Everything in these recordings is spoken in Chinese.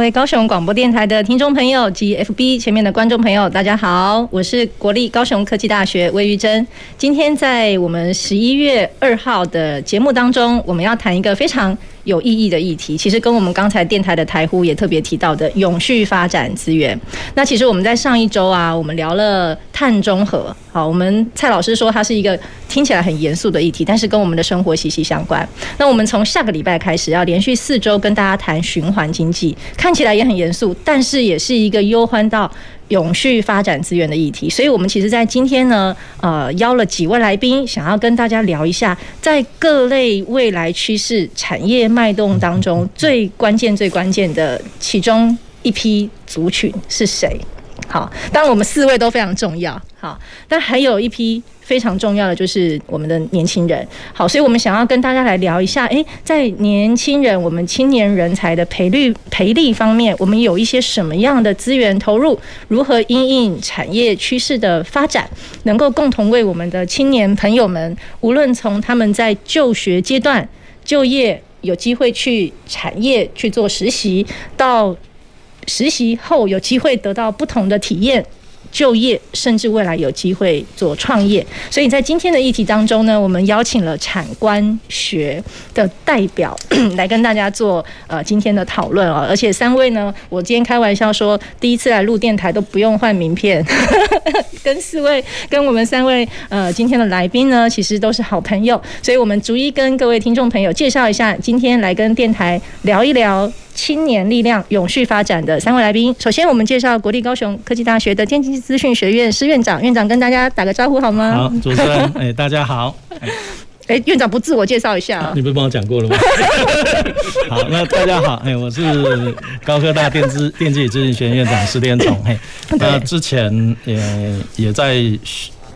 各位高雄广播电台的听众朋友及 FB 前面的观众朋友，大家好，我是国立高雄科技大学魏玉珍。今天在我们十一月二号的节目当中，我们要谈一个非常有意义的议题，其实跟我们刚才电台的台呼也特别提到的永续发展资源。那其实我们在上一周啊，我们聊了碳中和。好，我们蔡老师说它是一个听起来很严肃的议题，但是跟我们的生活息息相关。那我们从下个礼拜开始要连续四周跟大家谈循环经济，看起来也很严肃，但是也是一个忧欢到永续发展资源的议题。所以，我们其实在今天呢，呃，邀了几位来宾，想要跟大家聊一下，在各类未来趋势产业脉动当中，最关键、最关键的其中一批族群是谁？好，当然我们四位都非常重要。好，但还有一批非常重要的就是我们的年轻人。好，所以我们想要跟大家来聊一下，诶，在年轻人、我们青年人才的培育、培力方面，我们有一些什么样的资源投入？如何因应产业趋势的发展，能够共同为我们的青年朋友们，无论从他们在就学阶段、就业有机会去产业去做实习，到实习后有机会得到不同的体验。就业，甚至未来有机会做创业，所以在今天的议题当中呢，我们邀请了产官学的代表 来跟大家做呃今天的讨论啊，而且三位呢，我今天开玩笑说，第一次来录电台都不用换名片，跟四位跟我们三位呃今天的来宾呢，其实都是好朋友，所以我们逐一跟各位听众朋友介绍一下，今天来跟电台聊一聊。青年力量永续发展的三位来宾，首先我们介绍国立高雄科技大学的电机资讯学院施院长，院长跟大家打个招呼好吗？好，主持人，哎、欸，大家好。哎、欸，院长不自我介绍一下啊？你不是帮我讲过了吗？好，那大家好，哎、欸，我是高科大电资电机资讯学院院长施天总，嘿，那之前也也在。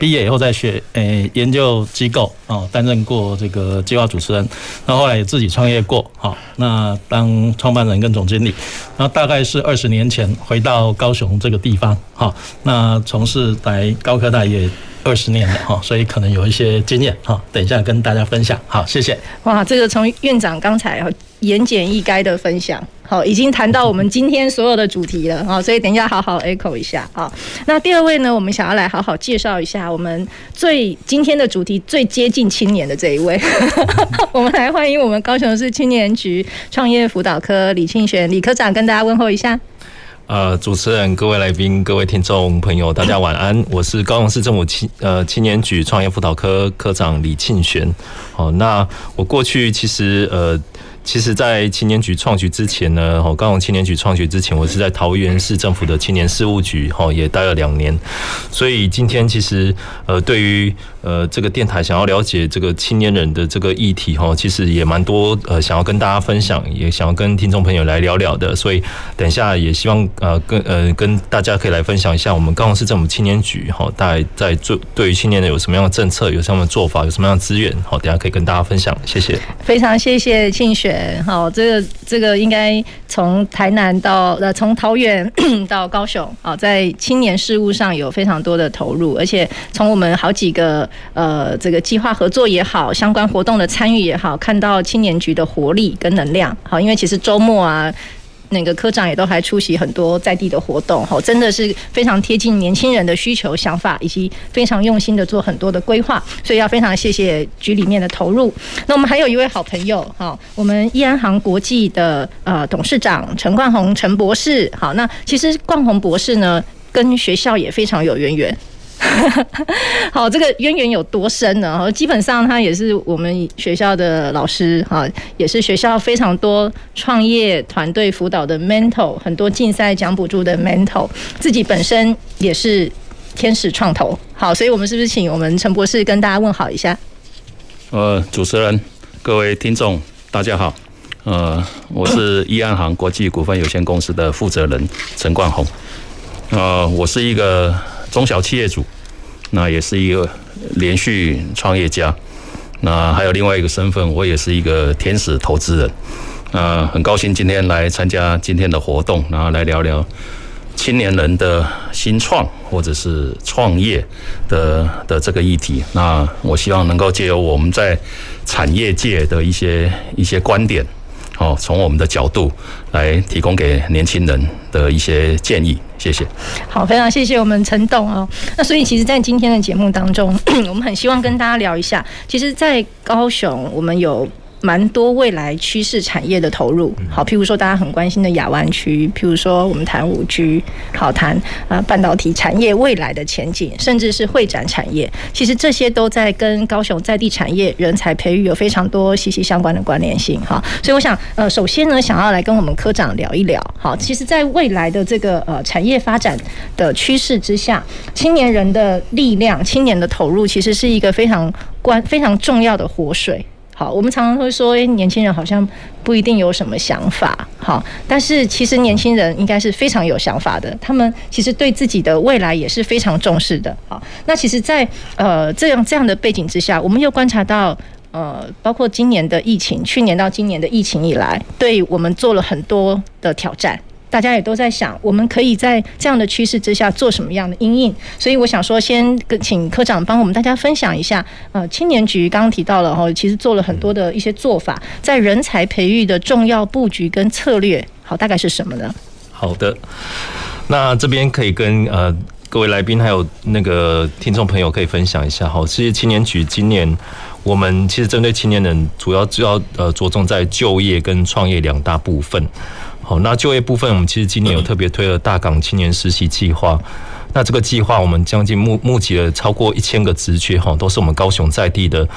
毕业以后在学，诶、研究机构哦，担任过这个计划主持人，那后来也自己创业过，好，那当创办人跟总经理，然后大概是二十年前回到高雄这个地方，好，那从事来高科大也二十年了，哈，所以可能有一些经验，哈，等一下跟大家分享，好，谢谢。哇，这个从院长刚才言简意赅的分享。好，已经谈到我们今天所有的主题了，好，所以等一下好好 echo 一下，好。那第二位呢，我们想要来好好介绍一下我们最今天的主题最接近青年的这一位，我们来欢迎我们高雄市青年局创业辅导科李庆璇李科长跟大家问候一下。呃，主持人、各位来宾、各位听众朋友，大家晚安，我是高雄市政府青呃青年局创业辅导科科长李庆璇。好，那我过去其实呃。其实，在青年局创局之前呢，哦，刚从青年局创局之前，我是在桃园市政府的青年事务局，哈，也待了两年。所以今天其实，呃，对于呃这个电台想要了解这个青年人的这个议题，哈，其实也蛮多，呃，想要跟大家分享，也想要跟听众朋友来聊聊的。所以等一下也希望呃跟呃跟大家可以来分享一下我们高雄市政府青年局，哈，大概在做对于青年人有什么样的政策，有什么样的做法，有什么样的资源，好，等下可以跟大家分享。谢谢。非常谢谢庆雪。好，这个这个应该从台南到呃，从桃园 到高雄啊，在青年事务上有非常多的投入，而且从我们好几个呃这个计划合作也好，相关活动的参与也好，看到青年局的活力跟能量。好，因为其实周末啊。那个科长也都还出席很多在地的活动，哈，真的是非常贴近年轻人的需求、想法，以及非常用心的做很多的规划，所以要非常谢谢局里面的投入。那我们还有一位好朋友，哈，我们易安行国际的呃董事长陈冠宏陈博士，好，那其实冠宏博士呢，跟学校也非常有渊源。好，这个渊源有多深呢？基本上他也是我们学校的老师，哈，也是学校非常多创业团队辅导的 mentor，很多竞赛奖补助的 mentor，自己本身也是天使创投。好，所以我们是不是请我们陈博士跟大家问好一下？呃，主持人，各位听众，大家好。呃，我是易安行国际股份有限公司的负责人陈冠宏。呃，我是一个中小企业主，那也是一个连续创业家，那还有另外一个身份，我也是一个天使投资人。那很高兴今天来参加今天的活动，然后来聊聊青年人的新创或者是创业的的这个议题。那我希望能够借由我们在产业界的一些一些观点。好，从我们的角度来提供给年轻人的一些建议，谢谢。好，非常谢谢我们陈董哦。那所以，其实，在今天的节目当中，我们很希望跟大家聊一下，其实，在高雄，我们有。蛮多未来趋势产业的投入，好，譬如说大家很关心的亚湾区，譬如说我们谈五 G，好谈啊半导体产业未来的前景，甚至是会展产业，其实这些都在跟高雄在地产业人才培育有非常多息息相关的关联性，哈，所以我想，呃，首先呢，想要来跟我们科长聊一聊，好，其实，在未来的这个呃产业发展的趋势之下，青年人的力量、青年的投入，其实是一个非常关、非常重要的活水。好，我们常常会说，诶，年轻人好像不一定有什么想法，好，但是其实年轻人应该是非常有想法的，他们其实对自己的未来也是非常重视的，好，那其实在，在呃这样这样的背景之下，我们又观察到，呃，包括今年的疫情，去年到今年的疫情以来，对我们做了很多的挑战。大家也都在想，我们可以在这样的趋势之下做什么样的因应？所以我想说，先跟请科长帮我们大家分享一下。呃，青年局刚刚提到了哈，其实做了很多的一些做法，在人才培育的重要布局跟策略，好，大概是什么呢？好的，那这边可以跟呃各位来宾还有那个听众朋友可以分享一下哈。其实青年局今年我们其实针对青年人，主要主要呃着重在就业跟创业两大部分。好，那就业部分，我们其实今年有特别推了大港青年实习计划。那这个计划，我们将近募募集了超过一千个职缺，哈，都是我们高雄在地的，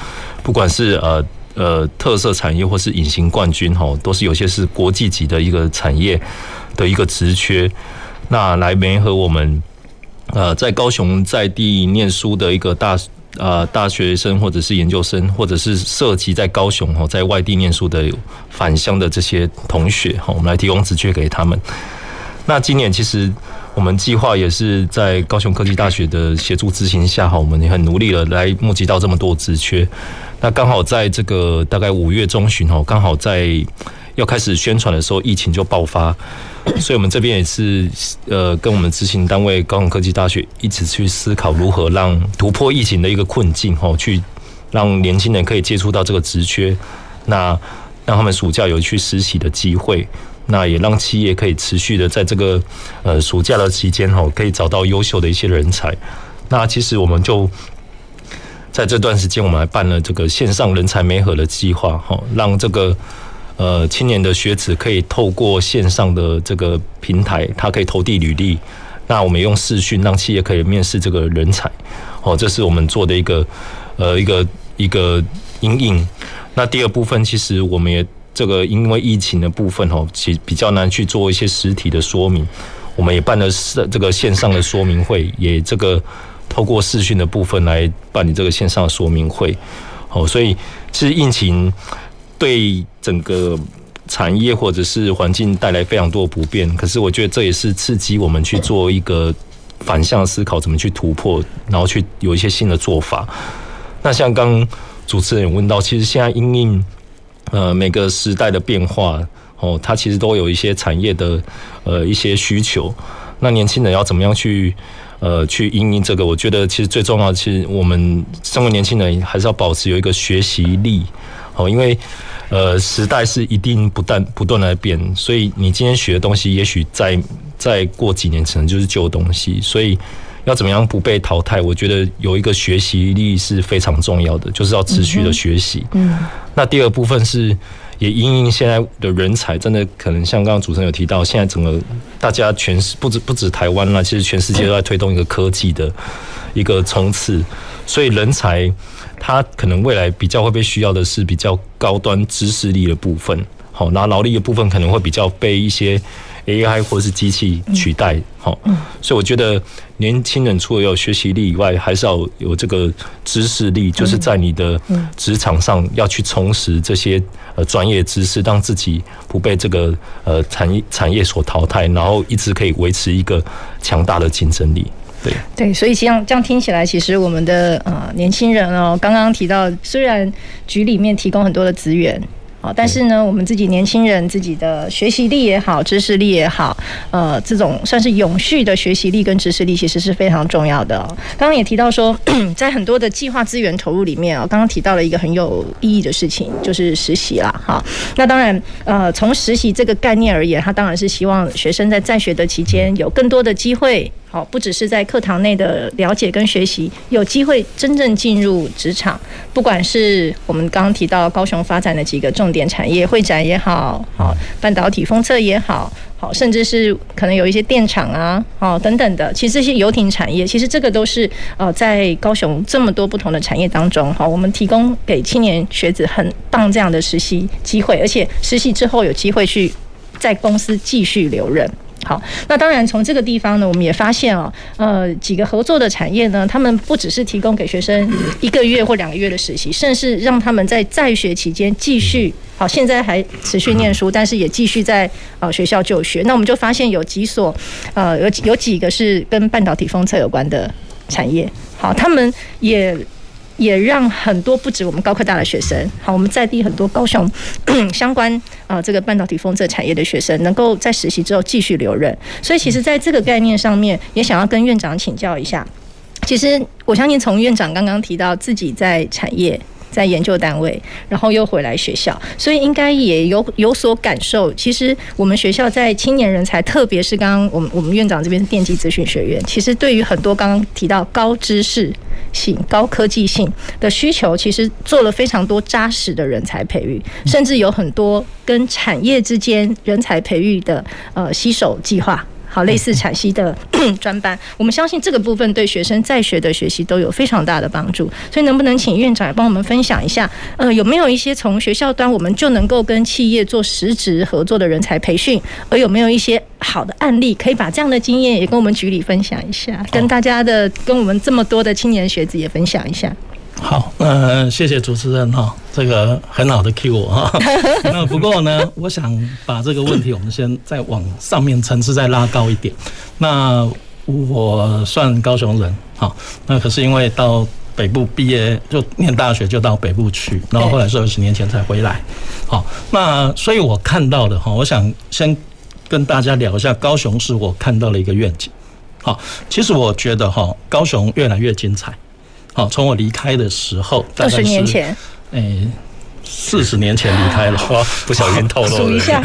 不管是呃呃特色产业或是隐形冠军，哈，都是有些是国际级的一个产业的一个职缺。那来联合我们呃在高雄在地念书的一个大。呃，大学生或者是研究生，或者是涉及在高雄哦，在外地念书的返乡的这些同学哈，我们来提供职缺给他们。那今年其实我们计划也是在高雄科技大学的协助执行下哈，我们也很努力了，来募集到这么多职缺。那刚好在这个大概五月中旬哦，刚好在。要开始宣传的时候，疫情就爆发，所以我们这边也是呃，跟我们执行单位高雄科技大学一直去思考如何让突破疫情的一个困境，吼，去让年轻人可以接触到这个职缺，那让他们暑假有去实习的机会，那也让企业可以持续的在这个呃暑假的期间，吼，可以找到优秀的一些人才。那其实我们就在这段时间，我们还办了这个线上人才媒合的计划，吼，让这个。呃，青年的学子可以透过线上的这个平台，他可以投递履历。那我们用视讯让企业可以面试这个人才。哦，这是我们做的一个呃一个一个因应。那第二部分，其实我们也这个因为疫情的部分哦，其比较难去做一些实体的说明。我们也办了这个线上的说明会，也这个透过视讯的部分来办理这个线上说明会。哦，所以其实疫情。对整个产业或者是环境带来非常多的不便，可是我觉得这也是刺激我们去做一个反向思考，怎么去突破，然后去有一些新的做法。那像刚主持人有问到，其实现在因应呃每个时代的变化哦，它其实都有一些产业的呃一些需求。那年轻人要怎么样去呃去因应这个？我觉得其实最重要的，其实我们身为年轻人，还是要保持有一个学习力哦，因为。呃，时代是一定不断不断的变，所以你今天学的东西，也许再再过几年，可能就是旧东西。所以要怎么样不被淘汰？我觉得有一个学习力是非常重要的，就是要持续的学习。嗯，那第二部分是也因应现在的人才，真的可能像刚刚主持人有提到，现在整个大家全是不止不止台湾啦，其实全世界都在推动一个科技的一个冲刺，所以人才。他可能未来比较会被需要的是比较高端知识力的部分，好，那劳力的部分可能会比较被一些 AI 或是机器取代。好，所以我觉得年轻人除了有学习力以外，还是要有这个知识力，就是在你的职场上要去充实这些呃专业知识，让自己不被这个呃产业产业所淘汰，然后一直可以维持一个强大的竞争力。对对，所以这样这样听起来，其实我们的呃年轻人哦，刚刚提到，虽然局里面提供很多的资源。好，但是呢，我们自己年轻人自己的学习力也好，知识力也好，呃，这种算是永续的学习力跟知识力，其实是非常重要的。刚刚也提到说，在很多的计划资源投入里面啊，刚刚提到了一个很有意义的事情，就是实习啦。哈，那当然，呃，从实习这个概念而言，他当然是希望学生在在学的期间有更多的机会。好，不只是在课堂内的了解跟学习，有机会真正进入职场。不管是我们刚刚提到高雄发展的几个重点产业，会展也好，好半导体封测也好，好甚至是可能有一些电厂啊，好等等的。其实这些游艇产业，其实这个都是呃在高雄这么多不同的产业当中，好，我们提供给青年学子很棒这样的实习机会，而且实习之后有机会去在公司继续留任。好，那当然从这个地方呢，我们也发现哦，呃，几个合作的产业呢，他们不只是提供给学生一个月或两个月的实习，甚至让他们在在学期间继续，好，现在还持续念书，但是也继续在呃学校就学。那我们就发现有几所，呃，有有几个是跟半导体封测有关的产业，好，他们也。也让很多不止我们高科大的学生，好，我们在地很多高雄 相关啊这个半导体封测产业的学生，能够在实习之后继续留任。所以，其实在这个概念上面，也想要跟院长请教一下。其实，我相信从院长刚刚提到自己在产业。在研究单位，然后又回来学校，所以应该也有有所感受。其实我们学校在青年人才，特别是刚刚我们我们院长这边是电机资讯学院，其实对于很多刚刚提到高知识性、高科技性的需求，其实做了非常多扎实的人才培育，甚至有很多跟产业之间人才培育的呃携手计划。好，类似产系的 专班，我们相信这个部分对学生在学的学习都有非常大的帮助。所以，能不能请院长来帮我们分享一下？呃，有没有一些从学校端我们就能够跟企业做实质合作的人才培训？而有没有一些好的案例，可以把这样的经验也跟我们局里分享一下，跟大家的，跟我们这么多的青年学子也分享一下？好，嗯、呃，谢谢主持人哈，这个很好的 cue 我哈。那不过呢，我想把这个问题我们先再往上面层次再拉高一点。那我算高雄人，好，那可是因为到北部毕业就念大学就到北部去，然后后来是二十年前才回来。好，那所以我看到的哈，我想先跟大家聊一下高雄是我看到了一个愿景。好，其实我觉得哈，高雄越来越精彩。好，从我离开的时候，二十年前，诶，四十年前离开了，不小心透露了。数一下，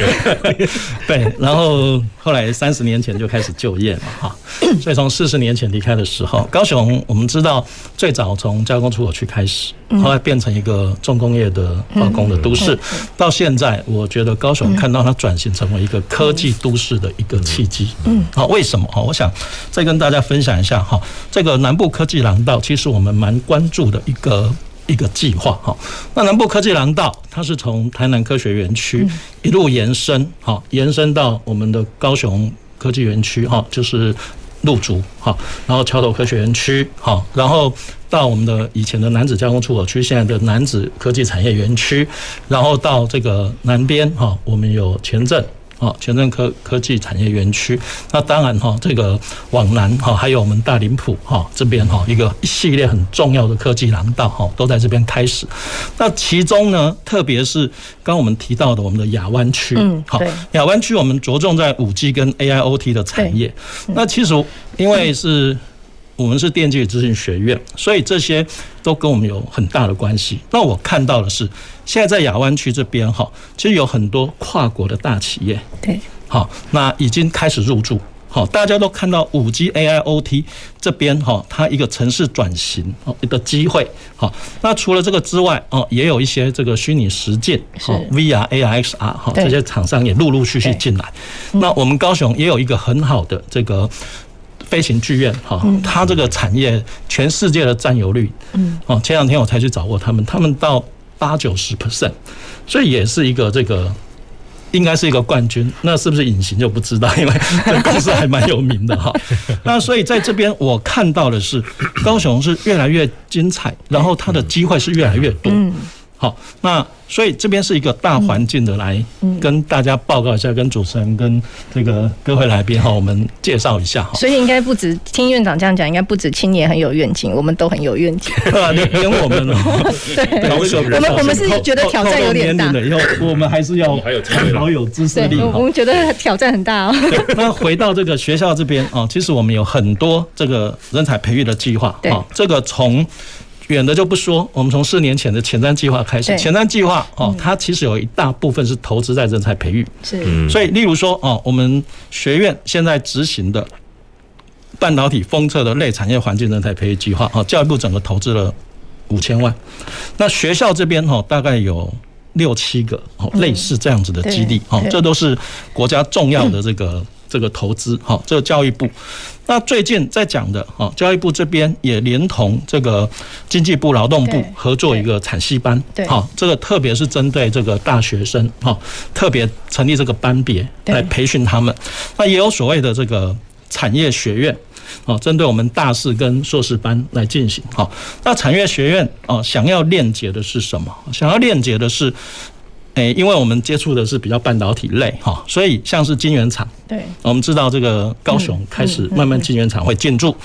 对，然后后来三十年前就开始就业了哈，所以从四十年前离开的时候，高雄我们知道最早从加工出口区开始，后来变成一个重工业的化工的都市，到现在我觉得高雄看到它转型成为一个科技都市的一个契机。嗯，好，为什么？哈，我想再跟大家分享一下哈，这个南部科技廊道其实我们蛮关注的一个。一个计划哈，那南部科技廊道，它是从台南科学园区一路延伸，哈，延伸到我们的高雄科技园区，哈，就是路竹，哈，然后桥头科学园区，哈，然后到我们的以前的楠梓加工出口区，现在的楠梓科技产业园区，然后到这个南边，哈，我们有前镇。哦，前镇科科技产业园区，那当然哈，这个往南哈，还有我们大林埔哈这边哈，一个一系列很重要的科技廊道哈，都在这边开始。那其中呢，特别是刚我们提到的我们的亚湾区，嗯，好，亚湾区我们着重在五 G 跟 AIoT 的产业。那其实因为是。我们是电机与资讯学院，所以这些都跟我们有很大的关系。那我看到的是，现在在亚湾区这边哈，其实有很多跨国的大企业，对，好，那已经开始入驻，好，大家都看到五 G AIoT 这边哈，它一个城市转型哦的机会，好，那除了这个之外哦，也有一些这个虚拟实境，是。VR、AR、XR 哈，这些厂商也陆陆续续进来。那我们高雄也有一个很好的这个。飞行剧院，哈，它这个产业全世界的占有率，嗯，哦，前两天我才去找过他们，他们到八九十 percent，所以也是一个这个应该是一个冠军。那是不是隐形就不知道，因为 这公司还蛮有名的哈。那所以在这边我看到的是，高雄是越来越精彩，然后它的机会是越来越多。好，那所以这边是一个大环境的来跟大家报告一下，跟主持人跟这个各位来宾哈，我们介绍一下哈。所以应该不止听院长这样讲，应该不止青年很有愿景，我们都很有愿景。对 啊，连连我们哦，对，我们我们是觉得挑战有点大，以后 我们还是要还有保有知识力。我们觉得挑战很大哦。那回到这个学校这边啊，其实我们有很多这个人才培育的计划啊，这个从。远的就不说，我们从四年前的前瞻计划开始，前瞻计划哦，它其实有一大部分是投资在人才培育，是，所以例如说哦，我们学院现在执行的半导体封测的类产业环境人才培育计划，哦，教育部整个投资了五千万，那学校这边哦，大概有六七个哦类似这样子的基地，哦，这都是国家重要的这个。这个投资，哈，这个教育部。那最近在讲的，哈，教育部这边也连同这个经济部、劳动部合作一个产系班，对，好，这个特别是针对这个大学生，哈，特别成立这个班别来培训他们。那也有所谓的这个产业学院，哦，针对我们大四跟硕士班来进行，好。那产业学院，哦，想要链接的是什么？想要链接的是。诶，因为我们接触的是比较半导体类哈，所以像是晶圆厂，对，我们知道这个高雄开始慢慢晶圆厂会进驻，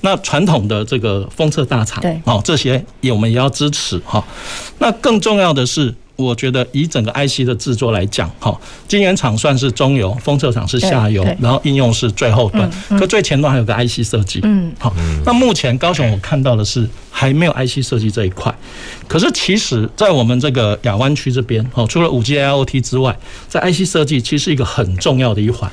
那传统的这个封测大厂，对，哦，这些也我们也要支持哈。那更重要的是。我觉得以整个 IC 的制作来讲，哈，晶圆厂算是中游，封测厂是下游，然后应用是最后端。可最前端还有个 IC 设计，嗯，好。那目前高雄我看到的是还没有 IC 设计这一块。可是其实，在我们这个亚湾区这边，哦，除了五 G IoT 之外，在 IC 设计其实是一个很重要的一环。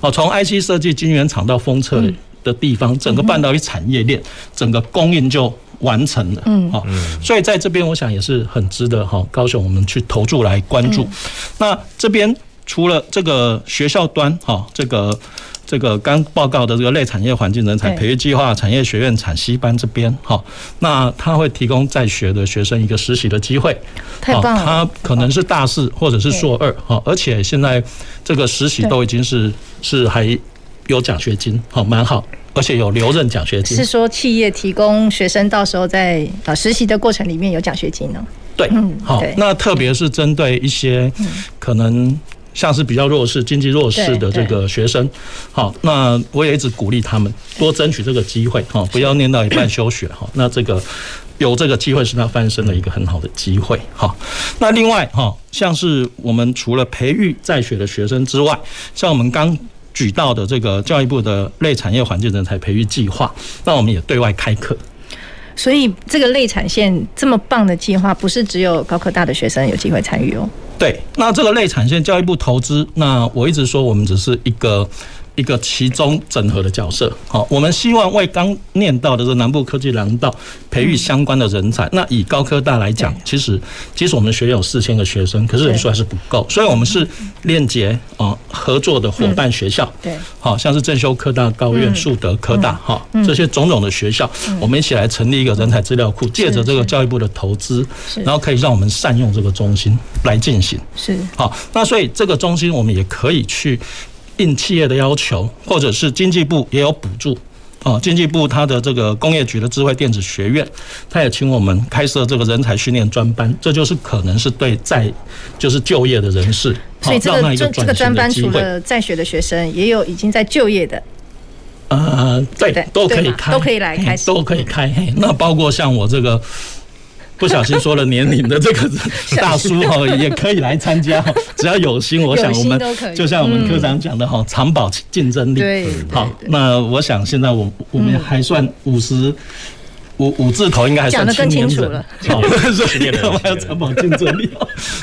哦，从 IC 设计晶圆厂到封测的地方，整个半导体产业链，整个供应就。完成的，嗯，好，所以在这边我想也是很值得哈，高雄我们去投注来关注。那这边除了这个学校端哈，这个这个刚报告的这个类产业环境人才培育计划，产业学院产西班这边哈，那他会提供在学的学生一个实习的机会，太棒了，他可能是大四或者是硕二哈，而且现在这个实习都已经是是还有奖学金，好，蛮好。而且有留任奖学金，是说企业提供学生到时候在啊实习的过程里面有奖学金呢？对，嗯好，那特别是针对一些可能像是比较弱势、经济弱势的这个学生，好，那我也一直鼓励他们多争取这个机会，哈，不要念到一半休学，哈，那这个有这个机会是他翻身的一个很好的机会，哈。那另外，哈，像是我们除了培育在学的学生之外，像我们刚。举到的这个教育部的类产业环境人才培育计划，那我们也对外开课。所以这个类产线这么棒的计划，不是只有高科大的学生有机会参与哦。对，那这个类产线教育部投资，那我一直说我们只是一个。一个其中整合的角色，好，我们希望为刚念到的这南部科技廊道培育相关的人才。那以高科大来讲，其实即使我们学院有四千个学生，可是人数还是不够，所以我们是链接啊合作的伙伴学校，对，好像是正修科大、高院、树德科大，哈，这些种种的学校，我们一起来成立一个人才资料库，借着这个教育部的投资，然后可以让我们善用这个中心来进行，是。好。那所以这个中心我们也可以去。应企业的要求，或者是经济部也有补助啊。经济部它的这个工业局的智慧电子学院，他也请我们开设这个人才训练专班，这就是可能是对在就是就业的人士，所以这个这这个专班除了在学的学生，也有已经在就业的，呃，对，都可以开，都可以来开，都可以开。那包括像我这个。不小心说了年龄的这个 大叔哈，也可以来参加，只要有心，我想我们就像我们科长讲的哈，长保竞争力。对，好，那我想现在我我们还算五十五五字头，应该还算青年人了。好，所以我们还要长保竞争力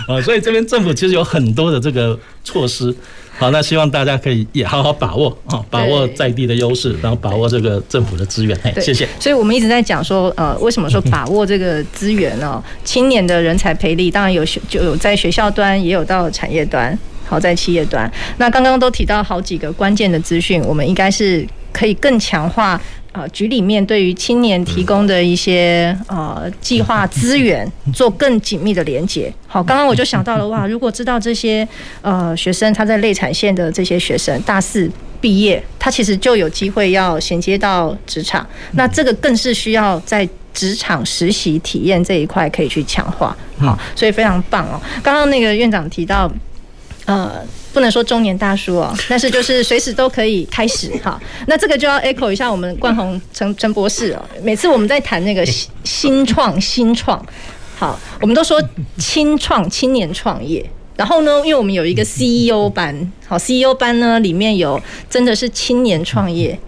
啊，所以这边政府其实有很多的这个措施。好，那希望大家可以也好好把握啊，把握在地的优势，然后把握这个政府的资源。哎，谢谢。所以我们一直在讲说，呃，为什么说把握这个资源呢？青年的人才培力，当然有学就有在学校端，也有到产业端，好在企业端。那刚刚都提到好几个关键的资讯，我们应该是可以更强化啊局里面对于青年提供的一些呃计划资源做更紧密的连接。好，刚刚我就想到了哇，如果知道这些呃学生他在内产线的这些学生大四毕业，他其实就有机会要衔接到职场，那这个更是需要在职场实习体验这一块可以去强化。好，所以非常棒哦。刚刚那个院长提到。呃，不能说中年大叔哦，但是就是随时都可以开始哈。那这个就要 echo 一下我们冠宏陈陈博士哦。每次我们在谈那个 新创新创，好，我们都说青创青年创业。然后呢，因为我们有一个 CEO 班，好，CEO 班呢里面有真的是青年创业，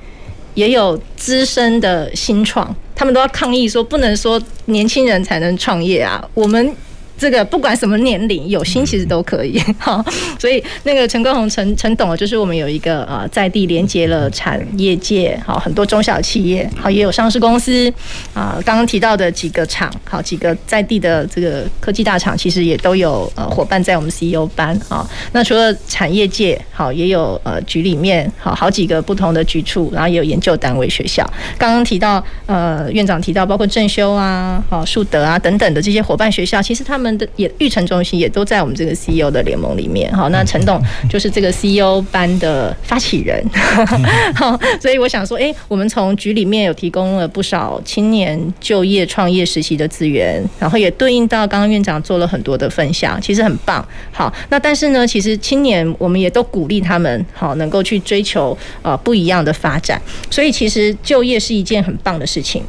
也有资深的新创，他们都要抗议说不能说年轻人才能创业啊，我们。这个不管什么年龄，有心其实都可以哈。所以那个陈冠宏陈陈董，就是我们有一个呃在地连接了产业界，好很多中小企业，好也有上市公司啊。刚刚提到的几个厂，好几个在地的这个科技大厂，其实也都有呃伙伴在我们 CEO 班啊。那除了产业界，好也有呃局里面好好几个不同的局处，然后也有研究单位学校。刚刚提到呃院长提到，包括正修啊、好树德啊等等的这些伙伴学校，其实他们。也育成中心也都在我们这个 CEO 的联盟里面，好，那陈董就是这个 CEO 班的发起人，好，所以我想说，哎，我们从局里面有提供了不少青年就业创业实习的资源，然后也对应到刚刚院长做了很多的分享，其实很棒。好，那但是呢，其实青年我们也都鼓励他们，好，能够去追求呃不一样的发展，所以其实就业是一件很棒的事情。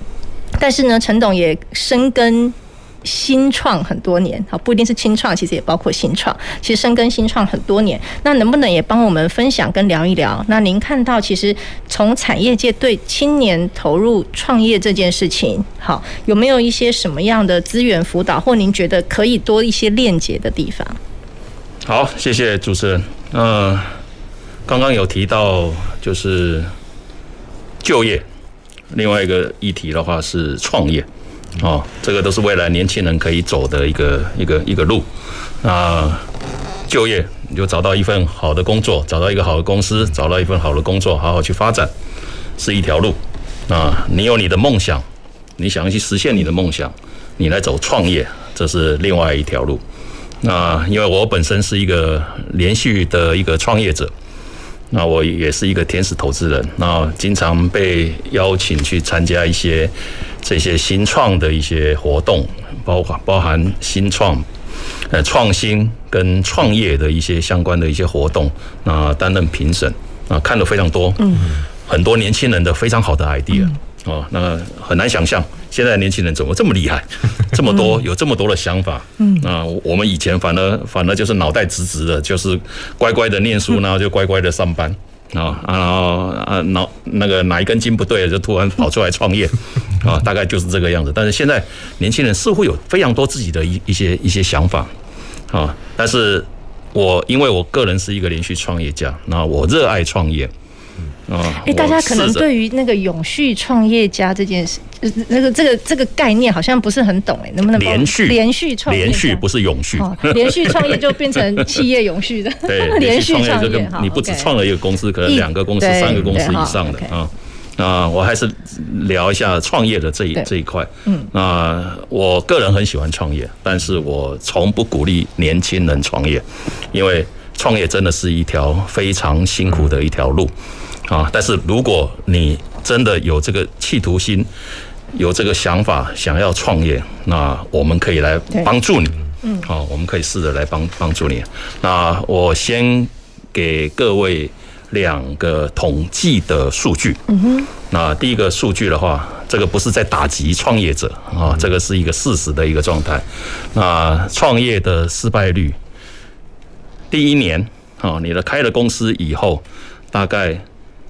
但是呢，陈董也深耕。新创很多年，好，不一定是青创，其实也包括新创。其实深耕新创很多年，那能不能也帮我们分享跟聊一聊？那您看到，其实从产业界对青年投入创业这件事情，好，有没有一些什么样的资源辅导，或您觉得可以多一些链接的地方？好，谢谢主持人。嗯，刚刚有提到就是就业，另外一个议题的话是创业。哦，这个都是未来年轻人可以走的一个一个一个路。那就业，你就找到一份好的工作，找到一个好的公司，找到一份好的工作，好好去发展，是一条路。啊，你有你的梦想，你想要去实现你的梦想，你来走创业，这是另外一条路。那因为我本身是一个连续的一个创业者。那我也是一个天使投资人，那经常被邀请去参加一些这些新创的一些活动，包括包含新创、呃创新跟创业的一些相关的一些活动，那担任评审，啊看了非常多，嗯，很多年轻人的非常好的 idea。哦，那很难想象现在年轻人怎么这么厉害，这么多有这么多的想法。嗯，那我们以前反而反而就是脑袋直直的，就是乖乖的念书，然后就乖乖的上班啊，然后啊脑那个哪一根筋不对，就突然跑出来创业啊，大概就是这个样子。但是现在年轻人似乎有非常多自己的一一些一些想法啊，但是我因为我个人是一个连续创业家，那我热爱创业。哎、欸，大家可能对于那个永续创业家这件事，那个这个这个概念好像不是很懂哎，能不能连续连续创业？连续不是永续，哦、连续创业就变成企业永续的。对，连续创业这个你不只创了一个公司，可能两个公司、三个公司以上的啊。那我还是聊一下创业的这一这一块。嗯，那我个人很喜欢创业，但是我从不鼓励年轻人创业，因为创业真的是一条非常辛苦的一条路。啊！但是如果你真的有这个企图心，有这个想法，想要创业，那我们可以来帮助你。嗯，好，我们可以试着来帮帮助你。那我先给各位两个统计的数据。嗯哼。那第一个数据的话，这个不是在打击创业者啊，这个是一个事实的一个状态。那创业的失败率，第一年啊，你的开了公司以后，大概。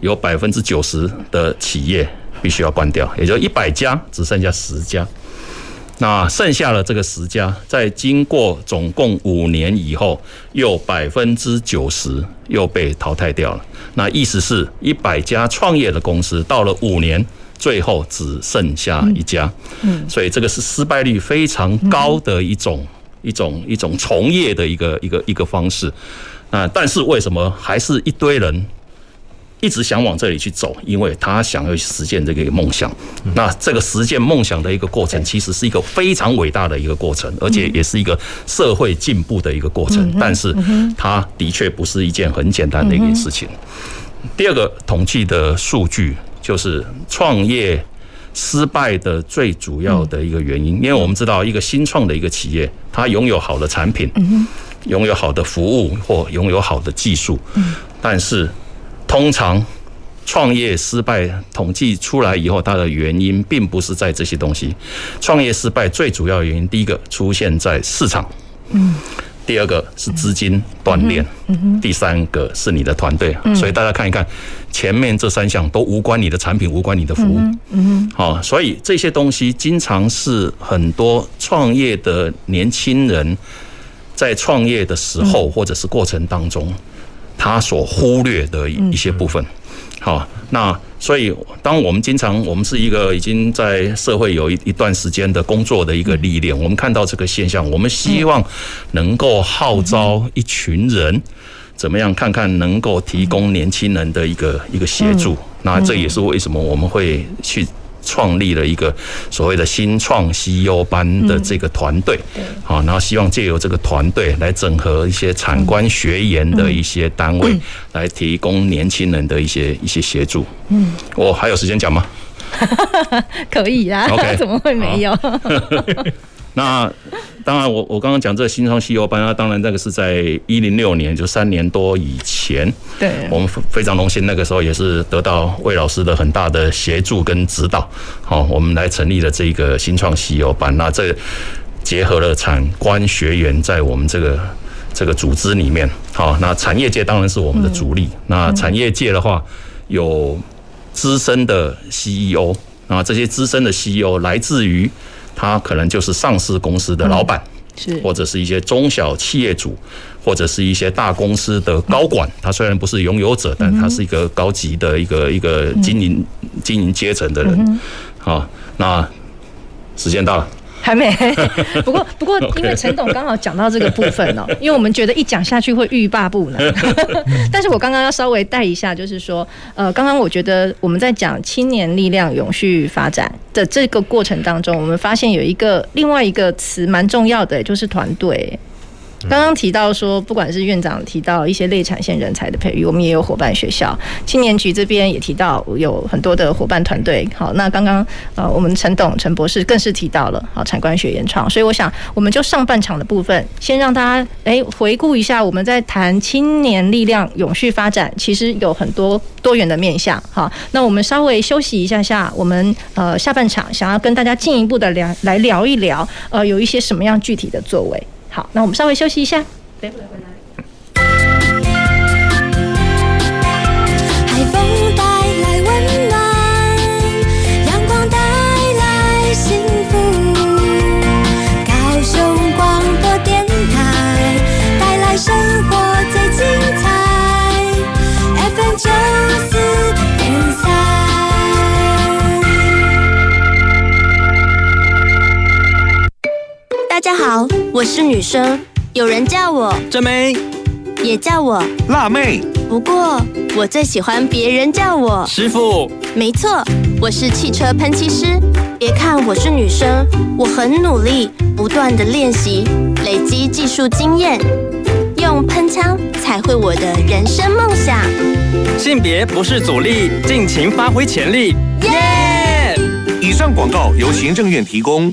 有百分之九十的企业必须要关掉，也就一百家只剩下十家。那剩下的这个十家，在经过总共五年以后，又百分之九十又被淘汰掉了。那意思是，一百家创业的公司到了五年，最后只剩下一家。嗯，所以这个是失败率非常高的一种一种一种从业的一个一个一个方式。那，但是为什么还是一堆人？一直想往这里去走，因为他想要实现这个梦想。那这个实现梦想的一个过程，其实是一个非常伟大的一个过程，而且也是一个社会进步的一个过程。但是，它的确不是一件很简单的一件事情。第二个统计的数据就是创业失败的最主要的一个原因，因为我们知道一个新创的一个企业，它拥有好的产品，拥有好的服务或拥有好的技术，但是。通常创业失败统计出来以后，它的原因并不是在这些东西。创业失败最主要原因，第一个出现在市场，嗯，第二个是资金断裂，嗯，第三个是你的团队。所以大家看一看，前面这三项都无关你的产品，无关你的服务，嗯，好，所以这些东西经常是很多创业的年轻人在创业的时候或者是过程当中。他所忽略的一些部分，好，那所以当我们经常，我们是一个已经在社会有一一段时间的工作的一个历练，我们看到这个现象，我们希望能够号召一群人，怎么样看看能够提供年轻人的一个一个协助，那这也是为什么我们会去。创立了一个所谓的新创 CEO 班的这个团队，好，然后希望借由这个团队来整合一些产官学研的一些单位，来提供年轻人的一些一些协助。嗯，我还有时间讲吗？可以啊 怎么会没有？那当然我，我我刚刚讲这个新创 CEO 班啊，当然那个是在一零六年，就三年多以前。对，我们非常荣幸，那个时候也是得到魏老师的很大的协助跟指导。好，我们来成立了这个新创 CEO 班。那这结合了产官学员在我们这个这个组织里面。好，那产业界当然是我们的主力。那产业界的话，有资深的 CEO，那这些资深的 CEO 来自于。他可能就是上市公司的老板，是或者是一些中小企业主，或者是一些大公司的高管。他虽然不是拥有者，但他是一个高级的一个一个经营经营阶层的人。好，那时间到了。还没，不过不过，因为陈董刚好讲到这个部分哦，因为我们觉得一讲下去会欲罢不能。但是我刚刚要稍微带一下，就是说，呃，刚刚我觉得我们在讲青年力量永续发展的这个过程当中，我们发现有一个另外一个词蛮重要的，就是团队。刚刚提到说，不管是院长提到一些类产线人才的培育，我们也有伙伴学校，青年局这边也提到有很多的伙伴团队。好，那刚刚呃，我们陈董陈博士更是提到了好产官学研创，所以我想我们就上半场的部分，先让大家诶回顾一下我们在谈青年力量永续发展，其实有很多多元的面向。好，那我们稍微休息一下下，我们呃下半场想要跟大家进一步的聊来聊一聊，呃，有一些什么样具体的作为。好，那我们稍微休息一下。待会回来。海风带来温暖，阳光带来幸福。高雄广播电台带来生活最精彩。FM 九家好。我是女生，有人叫我真妹，也叫我辣妹。不过我最喜欢别人叫我师傅。没错，我是汽车喷漆师。别看我是女生，我很努力，不断的练习，累积技术经验，用喷枪彩绘我的人生梦想。性别不是阻力，尽情发挥潜力。耶！以上广告由行政院提供。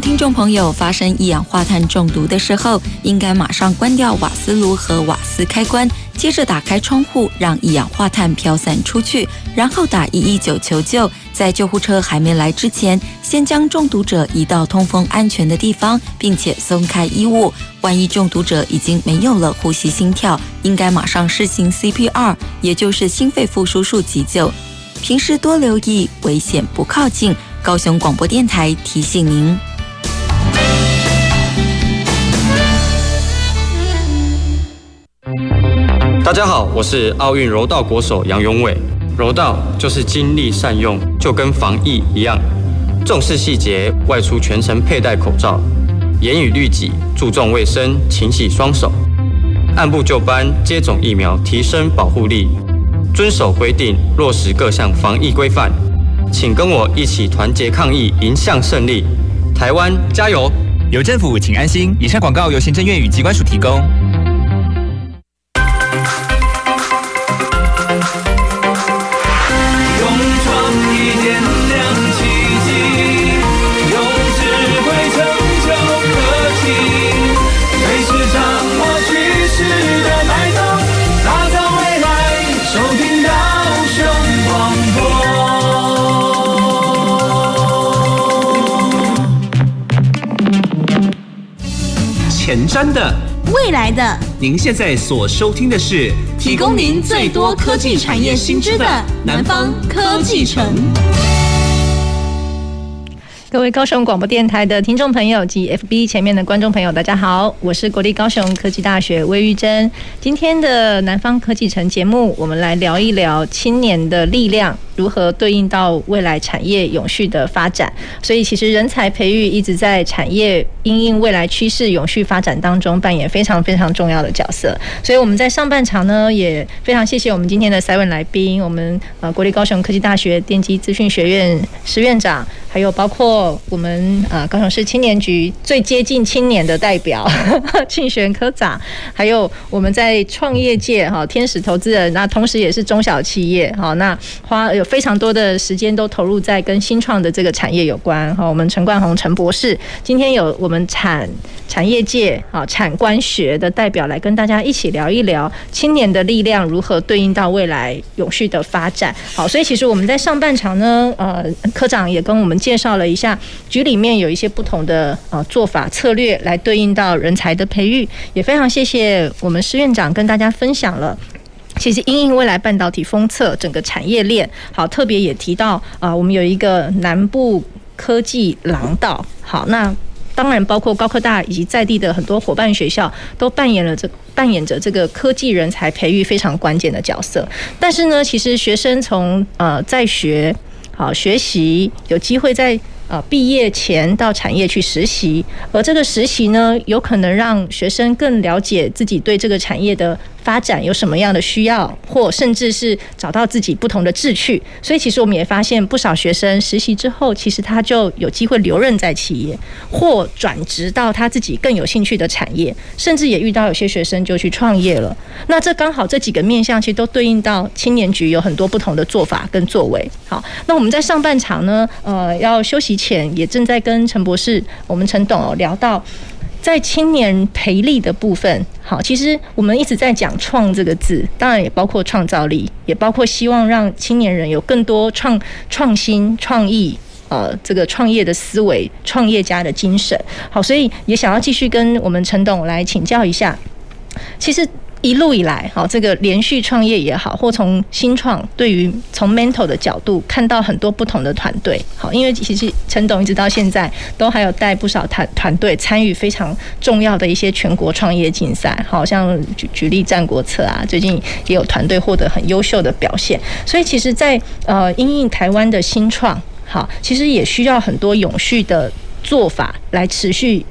听众朋友发生一氧化碳中毒的时候，应该马上关掉瓦斯炉和瓦斯开关，接着打开窗户，让一氧化碳飘散出去，然后打一一九求救。在救护车还没来之前，先将中毒者移到通风安全的地方，并且松开衣物。万一中毒者已经没有了呼吸心跳，应该马上施行 CPR，也就是心肺复苏术急救。平时多留意，危险不靠近。高雄广播电台提醒您。大家好，我是奥运柔道国手杨永伟。柔道就是精力善用，就跟防疫一样，重视细节，外出全程佩戴口罩，严以律己，注重卫生，勤洗双手，按部就班接种疫苗，提升保护力，遵守规定，落实各项防疫规范。请跟我一起团结抗疫，迎向胜利。台湾加油！有政府，请安心。以上广告由行政院与机关署提供。前瞻的，未来的，您现在所收听的是提供您最多科技产业新知的南方科技城。各位高雄广播电台的听众朋友及 FB 前面的观众朋友，大家好，我是国立高雄科技大学魏玉珍。今天的南方科技城节目，我们来聊一聊青年的力量如何对应到未来产业永续的发展。所以，其实人才培育一直在产业因应未来趋势永续发展当中扮演非常非常重要的角色。所以，我们在上半场呢，也非常谢谢我们今天的三位来宾，我们呃国立高雄科技大学电机资讯学院石院长，还有包括。我们呃，高雄市青年局最接近青年的代表 庆璇科长，还有我们在创业界哈天使投资人，那同时也是中小企业哈，那花有非常多的时间都投入在跟新创的这个产业有关哈。我们陈冠宏陈博士，今天有我们产产业界啊产官学的代表来跟大家一起聊一聊青年的力量如何对应到未来永续的发展。好，所以其实我们在上半场呢，呃，科长也跟我们介绍了一下。局里面有一些不同的呃做法策略来对应到人才的培育，也非常谢谢我们施院长跟大家分享了。其实因应未来半导体封测整个产业链，好，特别也提到啊，我们有一个南部科技廊道，好，那当然包括高科大以及在地的很多伙伴学校都扮演了这扮演着这个科技人才培育非常关键的角色。但是呢，其实学生从呃在学好学习有机会在。呃，毕业前到产业去实习，而这个实习呢，有可能让学生更了解自己对这个产业的。发展有什么样的需要，或甚至是找到自己不同的志趣，所以其实我们也发现不少学生实习之后，其实他就有机会留任在企业，或转职到他自己更有兴趣的产业，甚至也遇到有些学生就去创业了。那这刚好这几个面向，其实都对应到青年局有很多不同的做法跟作为。好，那我们在上半场呢，呃，要休息前也正在跟陈博士、我们陈董聊到。在青年培力的部分，好，其实我们一直在讲“创”这个字，当然也包括创造力，也包括希望让青年人有更多创创新、创意，呃，这个创业的思维、创业家的精神。好，所以也想要继续跟我们陈董来请教一下，其实。一路以来，好，这个连续创业也好，或从新创，对于从 mentor 的角度看到很多不同的团队，好，因为其实陈董一直到现在都还有带不少团团队参与非常重要的一些全国创业竞赛，好像举举例战国策啊，最近也有团队获得很优秀的表现，所以其实在，在呃因应台湾的新创，好，其实也需要很多永续的做法来持续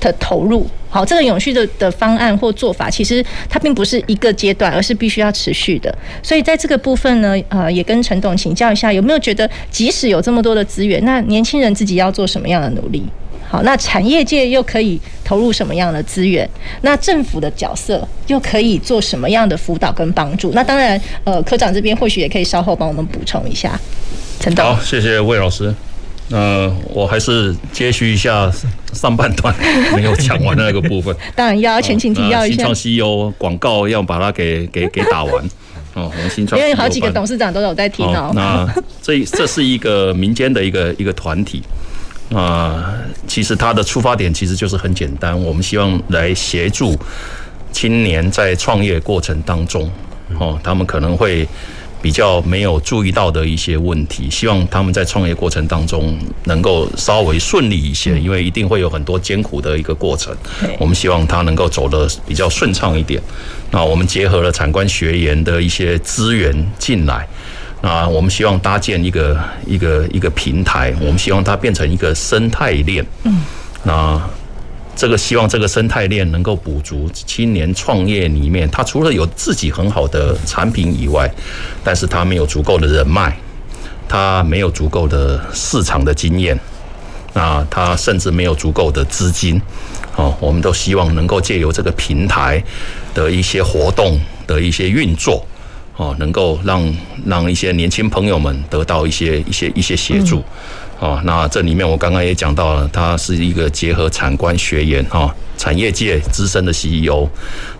的投入。好，这个永续的的方案或做法，其实它并不是一个阶段，而是必须要持续的。所以在这个部分呢，呃，也跟陈董请教一下，有没有觉得即使有这么多的资源，那年轻人自己要做什么样的努力？好，那产业界又可以投入什么样的资源？那政府的角色又可以做什么样的辅导跟帮助？那当然，呃，科长这边或许也可以稍后帮我们补充一下。陈董，好，谢谢魏老师。那我还是接续一下上半段没有讲完的那个部分。当然要前情提要一下。新创 CEO 广告要把它给给给打完哦。我们新创因为好几个董事长都有在听哦。那这这是一个民间的一个一个团体啊，其实它的出发点其实就是很简单，我们希望来协助青年在创业过程当中哦，他们可能会。比较没有注意到的一些问题，希望他们在创业过程当中能够稍微顺利一些，因为一定会有很多艰苦的一个过程。我们希望他能够走得比较顺畅一点。那我们结合了产官学研的一些资源进来，那我们希望搭建一个一个一个平台，我们希望它变成一个生态链。嗯，那。这个希望这个生态链能够补足青年创业里面，他除了有自己很好的产品以外，但是他没有足够的人脉，他没有足够的市场的经验，那，他甚至没有足够的资金，哦，我们都希望能够借由这个平台的一些活动的一些运作，哦，能够让让一些年轻朋友们得到一些一些一些协助。哦，那这里面我刚刚也讲到了，它是一个结合产官学研哈，产业界资深的 CEO，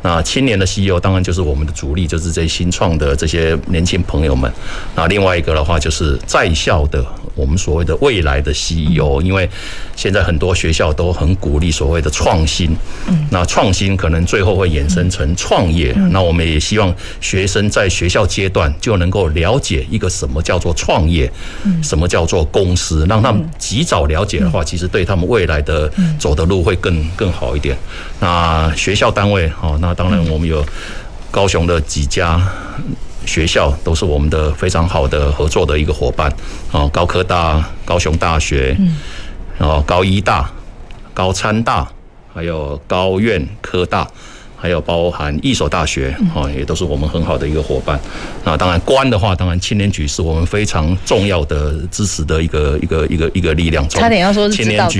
那青年的 CEO 当然就是我们的主力，就是这些新创的这些年轻朋友们。那另外一个的话，就是在校的我们所谓的未来的 CEO，因为现在很多学校都很鼓励所谓的创新，那创新可能最后会衍生成创业。那我们也希望学生在学校阶段就能够了解一个什么叫做创业，什么叫做公司。让他们及早了解的话，其实对他们未来的走的路会更更好一点。那学校单位哦，那当然我们有高雄的几家学校都是我们的非常好的合作的一个伙伴。哦，高科大、高雄大学，然后高医大、高参大，还有高院科大。还有包含一所大学，哦，也都是我们很好的一个伙伴。那当然，官的话，当然青年局是我们非常重要的支持的一个一个一个一个力量。差点要说是青年局，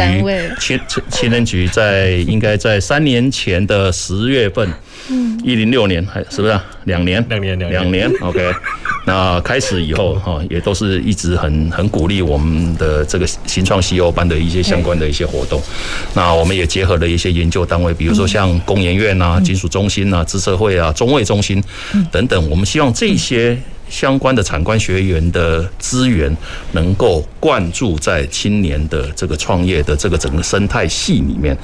青青年局在应该在三年前的十月份。嗯，一零六年还是不是两年？两年，两两年。OK，那开始以后哈，也都是一直很很鼓励我们的这个新创 CEO 班的一些相关的一些活动。那我们也结合了一些研究单位，比如说像工研院啊、金属中心啊、资策会啊、中卫中心等等。我们希望这些。相关的产官学员的资源能够灌注在青年的这个创业的这个整个生态系里面，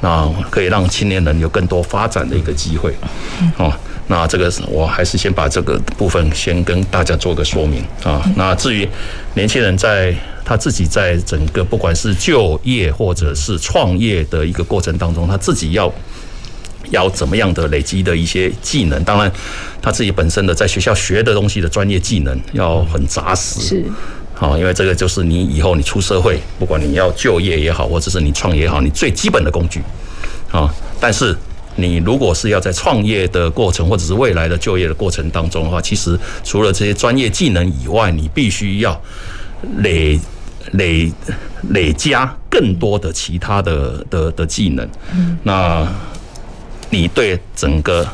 那可以让青年人有更多发展的一个机会。哦，那这个我还是先把这个部分先跟大家做个说明啊。那至于年轻人在他自己在整个不管是就业或者是创业的一个过程当中，他自己要。要怎么样的累积的一些技能？当然，他自己本身的在学校学的东西的专业技能要很扎实。是，好，因为这个就是你以后你出社会，不管你要就业也好，或者是你创业也好，你最基本的工具。啊，但是你如果是要在创业的过程，或者是未来的就业的过程当中的话，其实除了这些专业技能以外，你必须要累累累加更多的其他的的的技能。嗯，那。你对整个